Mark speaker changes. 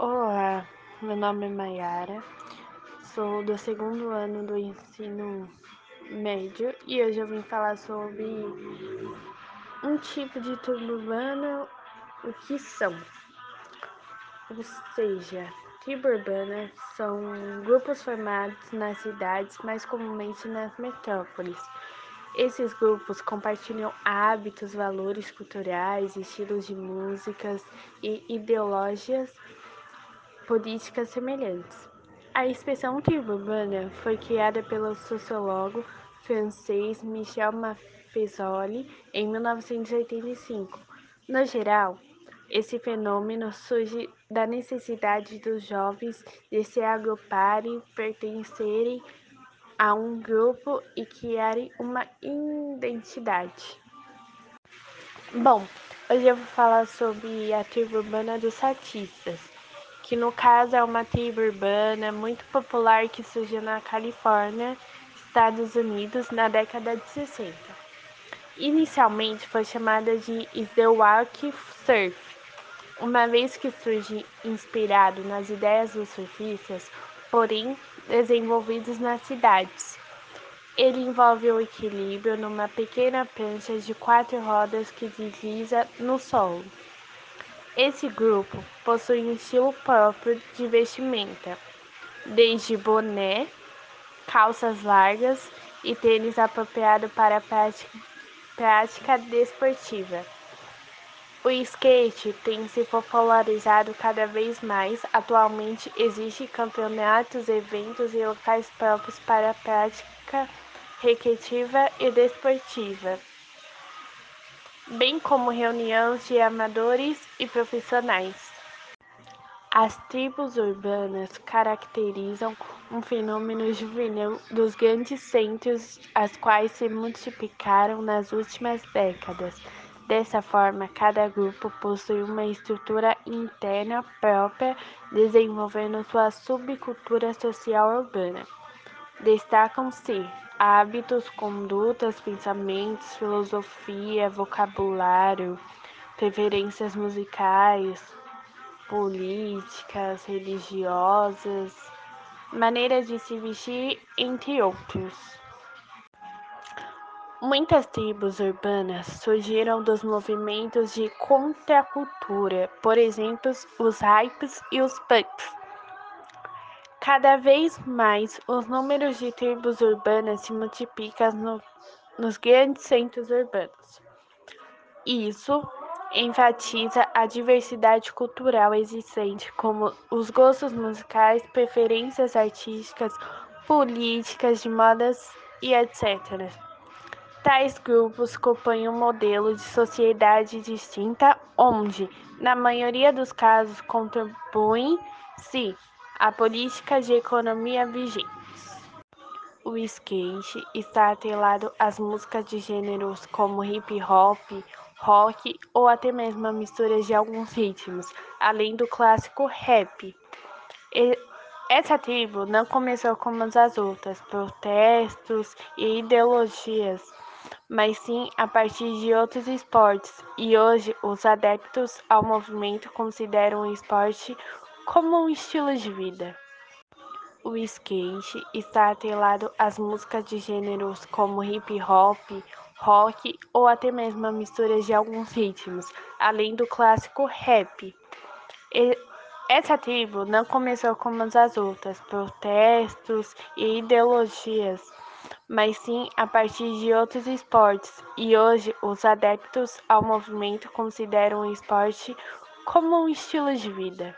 Speaker 1: Olá, meu nome é Mayara, sou do segundo ano do ensino médio e hoje eu vim falar sobre um tipo de turma urbana, o que são. Ou seja, tribo urbana são grupos formados nas cidades, mais comumente nas metrópoles. Esses grupos compartilham hábitos, valores culturais, estilos de músicas e ideologias políticas semelhantes. A tribo urbana foi criada pelo sociólogo francês Michel Maffesoli em 1985. No geral, esse fenômeno surge da necessidade dos jovens de se agruparem, pertencerem a um grupo e criarem uma identidade. Bom, hoje eu vou falar sobre a tribo urbana dos artistas que no caso é uma tribo urbana muito popular que surgiu na Califórnia, Estados Unidos, na década de 60. Inicialmente foi chamada de Walk Surf, uma vez que surge inspirado nas ideias dos surfistas, porém desenvolvidos nas cidades. Ele envolve o equilíbrio numa pequena prancha de quatro rodas que desliza no solo. Esse grupo possui um estilo próprio de vestimenta, desde boné, calças largas e tênis apropriado para a prática, prática desportiva. O skate tem se popularizado cada vez mais. Atualmente existem campeonatos, eventos e locais próprios para a prática recreativa e desportiva bem como reuniões de amadores e profissionais. As tribos urbanas caracterizam um fenômeno juvenil dos grandes centros, as quais se multiplicaram nas últimas décadas. Dessa forma, cada grupo possui uma estrutura interna própria, desenvolvendo sua subcultura social urbana. Destacam-se hábitos, condutas, pensamentos, filosofia, vocabulário, preferências musicais, políticas, religiosas, maneiras de se vestir, entre outros. Muitas tribos urbanas surgiram dos movimentos de contracultura, por exemplo, os hypes e os punks. Cada vez mais, os números de tribos urbanas se multiplicam no, nos grandes centros urbanos. Isso enfatiza a diversidade cultural existente, como os gostos musicais, preferências artísticas, políticas, de modas e etc. Tais grupos compõem um modelo de sociedade distinta, onde, na maioria dos casos, contribuem-se a políticas de economia vigentes. O skate está atrelado às músicas de gêneros como hip hop, rock ou até mesmo a mistura de alguns ritmos, além do clássico rap. E essa tribo não começou como as outras, protestos e ideologias, mas sim a partir de outros esportes, e hoje os adeptos ao movimento consideram o esporte como um estilo de vida. O skate está atrelado às músicas de gêneros como hip hop, rock ou até mesmo a mistura de alguns ritmos, além do clássico rap. Essa tribo não começou como as outras, protestos e ideologias, mas sim a partir de outros esportes, e hoje os adeptos ao movimento consideram o esporte como um estilo de vida.